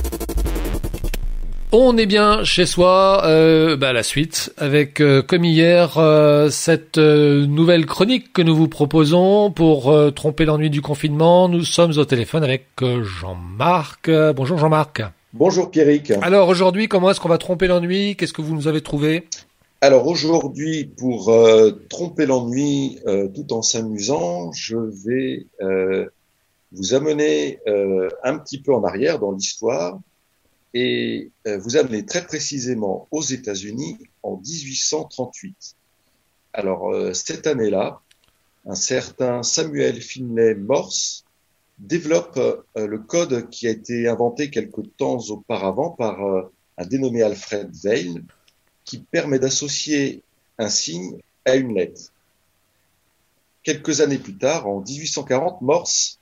On est bien chez soi, euh, bah, la suite, avec euh, comme hier euh, cette euh, nouvelle chronique que nous vous proposons pour euh, tromper l'ennui du confinement. Nous sommes au téléphone avec Jean-Marc. bonjour Jean-Marc. Bonjour Pierrick. Alors aujourd'hui, comment est-ce qu'on va tromper l'ennui? Qu'est-ce que vous nous avez trouvé? Alors aujourd'hui, pour tromper l'ennui tout en s'amusant, je vais vous amener un petit peu en arrière dans l'histoire et euh, vous amenez très précisément aux États-Unis en 1838. Alors, euh, cette année-là, un certain Samuel Finlay Morse développe euh, le code qui a été inventé quelque temps auparavant par un dénommé Alfred Vail, qui permet d'associer un signe à une lettre. Quelques années plus tard, en 1840, Morse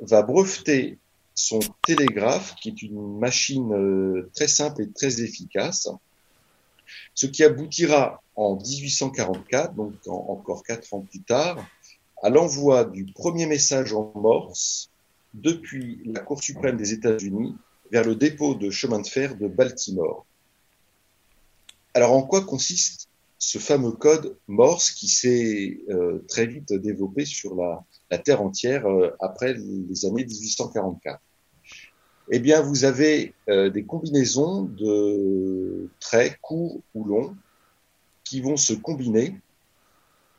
va breveter son télégraphe, qui est une machine euh, très simple et très efficace, ce qui aboutira en 1844, donc encore quatre ans plus tard, à l'envoi du premier message en morse depuis la Cour suprême des États-Unis vers le dépôt de chemin de fer de Baltimore. Alors en quoi consiste ce fameux code morse qui s'est euh, très vite développé sur la, Terre entière euh, après les années 1844 eh bien, vous avez euh, des combinaisons de traits courts ou longs qui vont se combiner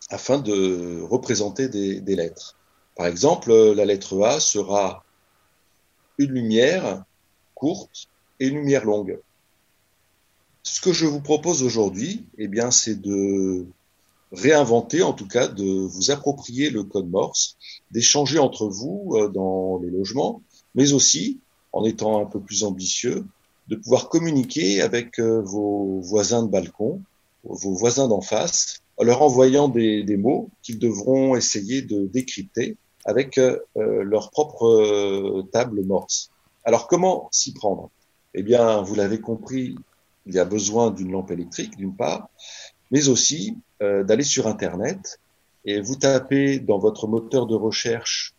afin de représenter des, des, lettres. Par exemple, la lettre A sera une lumière courte et une lumière longue. Ce que je vous propose aujourd'hui, eh bien, c'est de réinventer, en tout cas, de vous approprier le code Morse, d'échanger entre vous euh, dans les logements, mais aussi en étant un peu plus ambitieux, de pouvoir communiquer avec euh, vos voisins de balcon, vos voisins d'en face, en leur envoyant des, des mots qu'ils devront essayer de décrypter avec euh, euh leur propre euh, table morse. Alors comment s'y prendre? Eh bien, vous l'avez compris, il y a besoin d'une lampe électrique d'une part, mais aussi euh, d'aller sur Internet et vous tapez dans votre moteur de recherche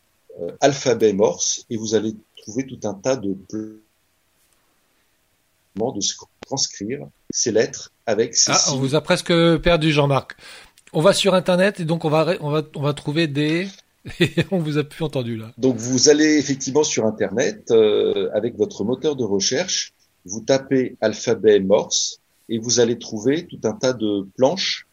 alphabet morse et vous allez trouver tout un tas de de transcrire ces lettres avec ces Ah, on vous a presque perdu, Jean-Marc. On va sur Internet et donc on va, on va, on va trouver des... on vous a plus entendu là. Donc vous allez effectivement sur Internet euh, avec votre moteur de recherche, vous tapez alphabet morse et vous allez trouver tout un tas de planches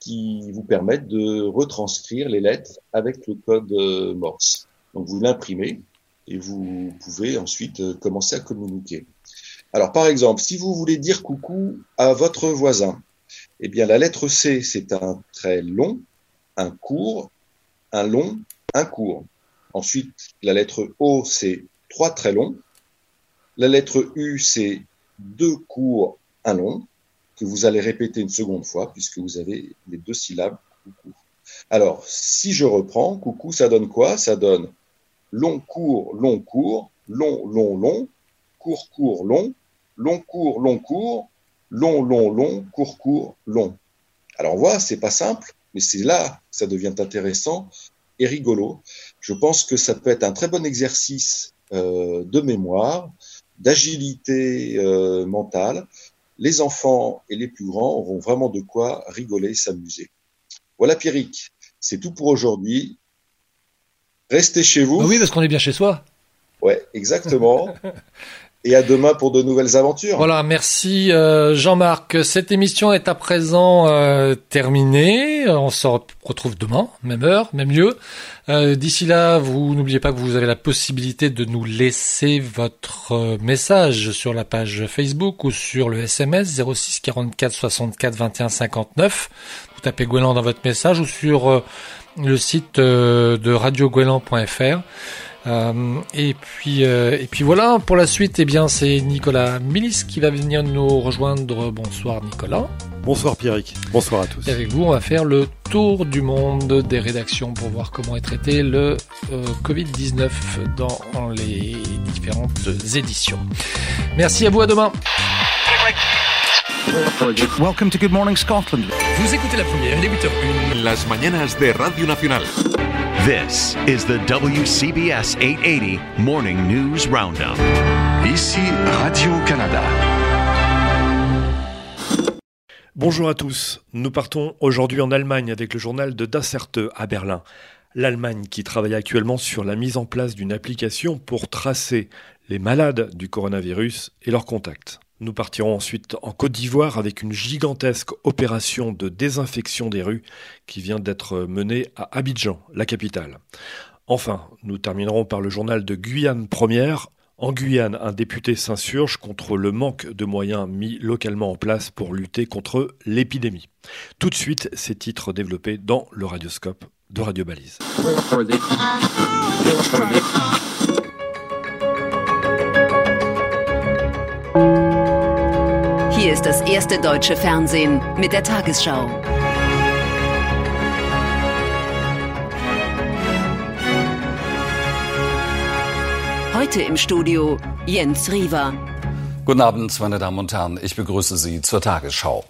qui vous permettent de retranscrire les lettres avec le code euh, Morse. Donc vous l'imprimez et vous pouvez ensuite euh, commencer à communiquer. Alors par exemple, si vous voulez dire coucou à votre voisin, eh bien la lettre C, c'est un très long, un court, un long, un court. Ensuite, la lettre O, c'est trois très longs. La lettre U, c'est deux courts, un long, que vous allez répéter une seconde fois, puisque vous avez les deux syllabes coucou. Alors, si je reprends, coucou, ça donne quoi? Ça donne long, court, long, court, long, long, long, court, court, long, long, court, long, court, long, long, long, court, court, long. Alors, on voit, c'est pas simple, mais c'est là que ça devient intéressant et rigolo. Je pense que ça peut être un très bon exercice euh, de mémoire, d'agilité euh, mentale. Les enfants et les plus grands auront vraiment de quoi rigoler, s'amuser. Voilà Pierrick, c'est tout pour aujourd'hui. Restez chez vous. oui, parce qu'on est bien chez soi. Ouais, exactement. et à demain pour de nouvelles aventures. Voilà, merci euh, Jean-Marc. Cette émission est à présent euh, terminée. On se retrouve demain, même heure, même lieu. Euh, d'ici là, vous n'oubliez pas que vous avez la possibilité de nous laisser votre message sur la page Facebook ou sur le SMS 06 44 64 21 59. Vous tapez Gouelan dans votre message ou sur le site de radiogouelan.fr. Euh, et puis euh, et puis voilà pour la suite. Eh bien, c'est Nicolas Milis qui va venir nous rejoindre. Bonsoir Nicolas. Bonsoir Pierrick. Bonsoir à tous. Et avec vous, on va faire le tour du monde des rédactions pour voir comment est traité le euh, Covid-19 dans les différentes éditions. Merci à vous. À demain. Welcome to Good Morning Scotland. Vous écoutez la première, les 8h01. Las mañanas de Radio Nacional. This is the WCBS 880 Morning News Roundup. Ici Radio-Canada. Bonjour à tous. Nous partons aujourd'hui en Allemagne avec le journal de Dasserte à Berlin. L'Allemagne qui travaille actuellement sur la mise en place d'une application pour tracer les malades du coronavirus et leurs contacts. Nous partirons ensuite en Côte d'Ivoire avec une gigantesque opération de désinfection des rues qui vient d'être menée à Abidjan, la capitale. Enfin, nous terminerons par le journal de Guyane Première. En Guyane, un député s'insurge contre le manque de moyens mis localement en place pour lutter contre l'épidémie. Tout de suite, ces titres développés dans le radioscope de Radio Balise. Hier ist das erste deutsche Fernsehen mit der Tagesschau. Heute im Studio Jens Riewer. Guten Abend, meine Damen und Herren. Ich begrüße Sie zur Tagesschau.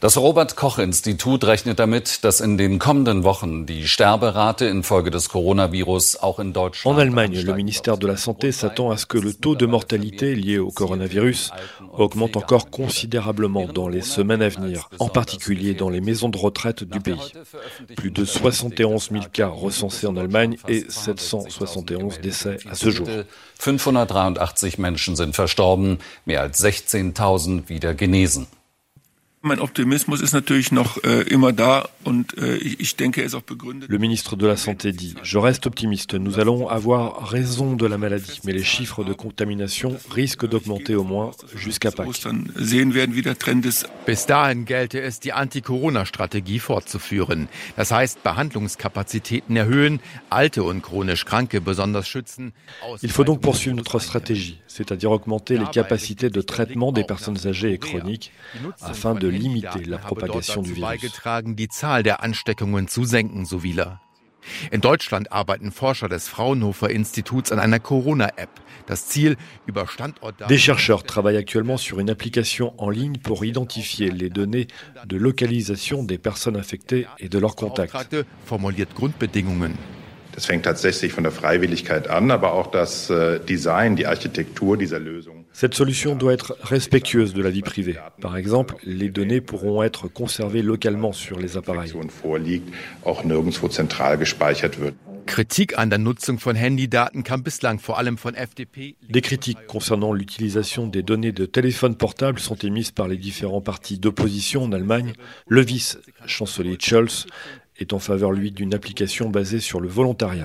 Das Robert Koch Institut rechnet damit, dass in den kommenden Wochen die Sterberate infolge des Coronavirus auch in Deutschland. En Allemagne, le ministère de la Santé s'attend à ce que le taux de mortalité lié au coronavirus augmente encore considérablement dans les semaines à venir, en particulier dans les maisons de retraite du pays. Plus de 71 000 cas recensés en Allemagne et 771 décès à ce jour. 583 Menschen sind verstorben, mehr als 16.000 wieder genesen. Le ministre de la Santé dit Je reste optimiste. Nous allons avoir raison de la maladie, mais les chiffres de contamination risquent d'augmenter au moins jusqu'à Pâques. Sehen werden, wie der Trend ist. Bis dahin gelte es, die Anti-Corona-Strategie fortzuführen. Das heißt, Behandlungskapazitäten erhöhen, alte und chronisch Kranke besonders schützen. Il faut donc poursuivre notre stratégie, c'est-à-dire augmenter les capacités de traitement des personnes âgées et chroniques afin de limiter la propagation du virus. beigetragen, die Zahl der Ansteckungen zu senken, so Wieler. In Deutschland arbeiten Forscher des Fraunhofer Instituts an einer Corona-App. Das Ziel, über Standortdaten... Des chercheurs travaillent actuellement sur une application en ligne pour identifier les données de localisation des personnes infectées et de leurs contacts. formuliert Grundbedingungen. Das fängt tatsächlich von der Freiwilligkeit an, aber auch das äh, Design, die Architektur dieser Lösung. Cette solution doit être respectueuse de la vie privée. Par exemple, les données pourront être conservées localement sur les appareils. Des critiques concernant l'utilisation des données de téléphone portable sont émises par les différents partis d'opposition en Allemagne. Le vice-chancelier Scholz est en faveur, lui, d'une application basée sur le volontariat.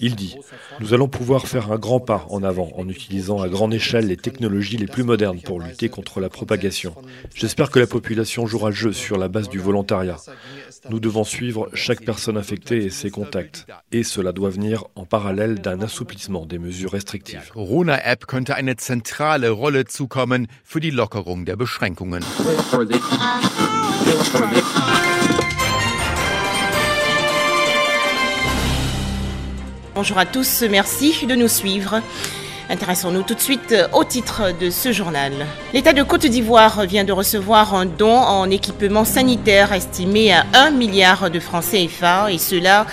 Il dit, nous allons pouvoir faire un grand pas en avant en utilisant à grande échelle les technologies les plus modernes pour lutter contre la propagation. J'espère que la population jouera le jeu sur la base du volontariat. Nous devons suivre chaque personne infectée et ses contacts. Et cela doit venir en parallèle d'un assouplissement des mesures restrictives. Corona-App könnte eine zentrale Rolle zukommen für die Lockerung der Beschränkungen. Bonjour à tous, merci de nous suivre. Intéressons-nous tout de suite au titre de ce journal. L'État de Côte d'Ivoire vient de recevoir un don en équipement sanitaire estimé à 1 milliard de francs CFA et cela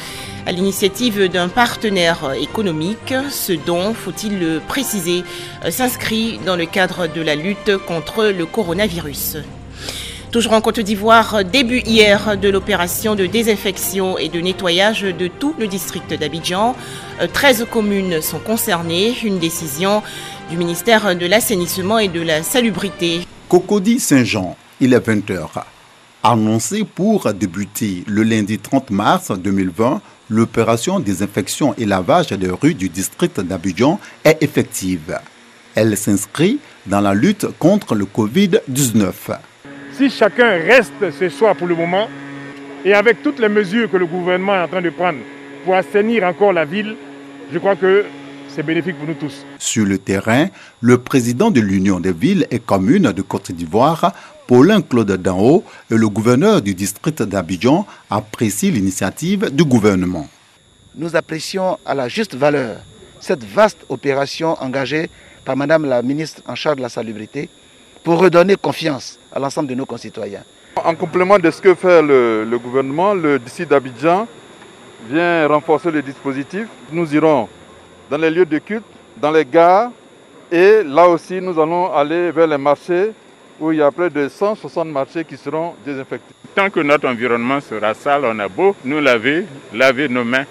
à l'initiative d'un partenaire économique. Ce don, faut-il le préciser, s'inscrit dans le cadre de la lutte contre le coronavirus. Toujours en Côte d'Ivoire, début hier de l'opération de désinfection et de nettoyage de tout le district d'Abidjan. 13 communes sont concernées, une décision du ministère de l'Assainissement et de la Salubrité. Cocody Saint-Jean, il est 20h. Annoncé pour débuter le lundi 30 mars 2020, l'opération désinfection et lavage des rues du district d'Abidjan est effective. Elle s'inscrit dans la lutte contre le Covid-19 si chacun reste chez soi pour le moment, et avec toutes les mesures que le gouvernement est en train de prendre pour assainir encore la ville, je crois que c'est bénéfique pour nous tous. Sur le terrain, le président de l'Union des villes et communes de Côte d'Ivoire, Paulin Claude Danho, et le gouverneur du district d'Abidjan apprécient l'initiative du gouvernement. Nous apprécions à la juste valeur cette vaste opération engagée par Madame la ministre en charge de la salubrité pour redonner confiance à l'ensemble de nos concitoyens. En complément de ce que fait le, le gouvernement, le district d'Abidjan vient renforcer le dispositif. Nous irons dans les lieux de culte, dans les gares, et là aussi nous allons aller vers les marchés où il y a près de 160 marchés qui seront désinfectés. Tant que notre environnement sera sale, on a beau nous laver, laver nos mains,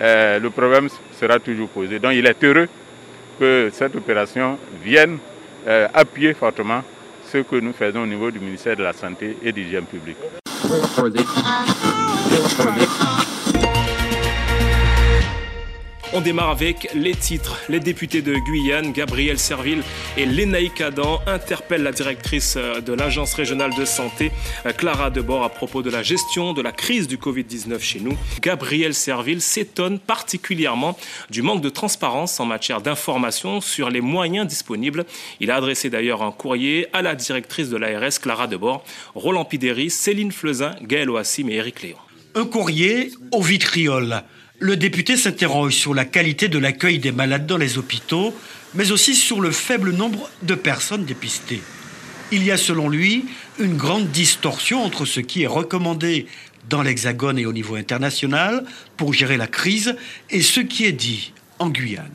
euh, le problème sera toujours posé. Donc il est heureux que cette opération vienne euh, appuyer fortement ce que nous faisons au niveau du ministère de la Santé et de l'Hygiène publique. On démarre avec les titres. Les députés de Guyane, Gabriel Serville et Lénaïque Adam, interpellent la directrice de l'Agence régionale de santé, Clara Debord, à propos de la gestion de la crise du Covid-19 chez nous. Gabriel Serville s'étonne particulièrement du manque de transparence en matière d'information sur les moyens disponibles. Il a adressé d'ailleurs un courrier à la directrice de l'ARS, Clara Debord, Roland Pidéry, Céline Flezin, Gaël Oassim et Éric Léon. Un courrier au vitriol. Le député s'interroge sur la qualité de l'accueil des malades dans les hôpitaux, mais aussi sur le faible nombre de personnes dépistées. Il y a selon lui une grande distorsion entre ce qui est recommandé dans l'Hexagone et au niveau international pour gérer la crise et ce qui est dit en Guyane.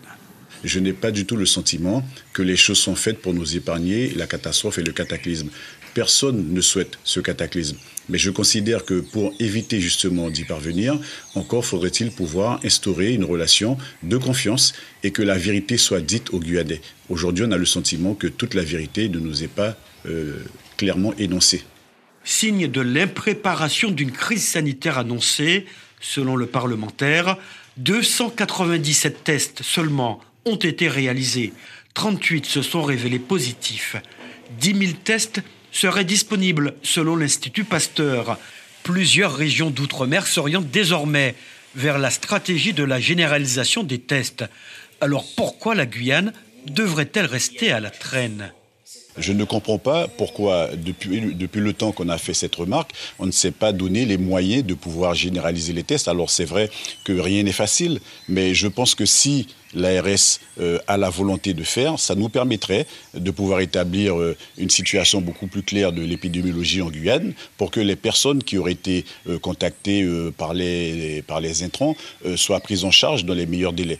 Je n'ai pas du tout le sentiment que les choses sont faites pour nous épargner la catastrophe et le cataclysme. Personne ne souhaite ce cataclysme. Mais je considère que pour éviter justement d'y parvenir, encore faudrait-il pouvoir instaurer une relation de confiance et que la vérité soit dite aux Guyanais. Aujourd'hui, on a le sentiment que toute la vérité ne nous est pas euh, clairement énoncée. Signe de l'impréparation d'une crise sanitaire annoncée, selon le parlementaire, 297 tests seulement ont été réalisés. 38 se sont révélés positifs. 10 000 tests seraient disponibles selon l'Institut Pasteur. Plusieurs régions d'outre-mer s'orientent désormais vers la stratégie de la généralisation des tests. Alors pourquoi la Guyane devrait-elle rester à la traîne? Je ne comprends pas pourquoi, depuis, depuis le temps qu'on a fait cette remarque, on ne s'est pas donné les moyens de pouvoir généraliser les tests. Alors c'est vrai que rien n'est facile, mais je pense que si l'ARS euh, a la volonté de faire, ça nous permettrait de pouvoir établir euh, une situation beaucoup plus claire de l'épidémiologie en Guyane pour que les personnes qui auraient été euh, contactées par, les, par les intrants soient prises en charge dans les meilleurs délais.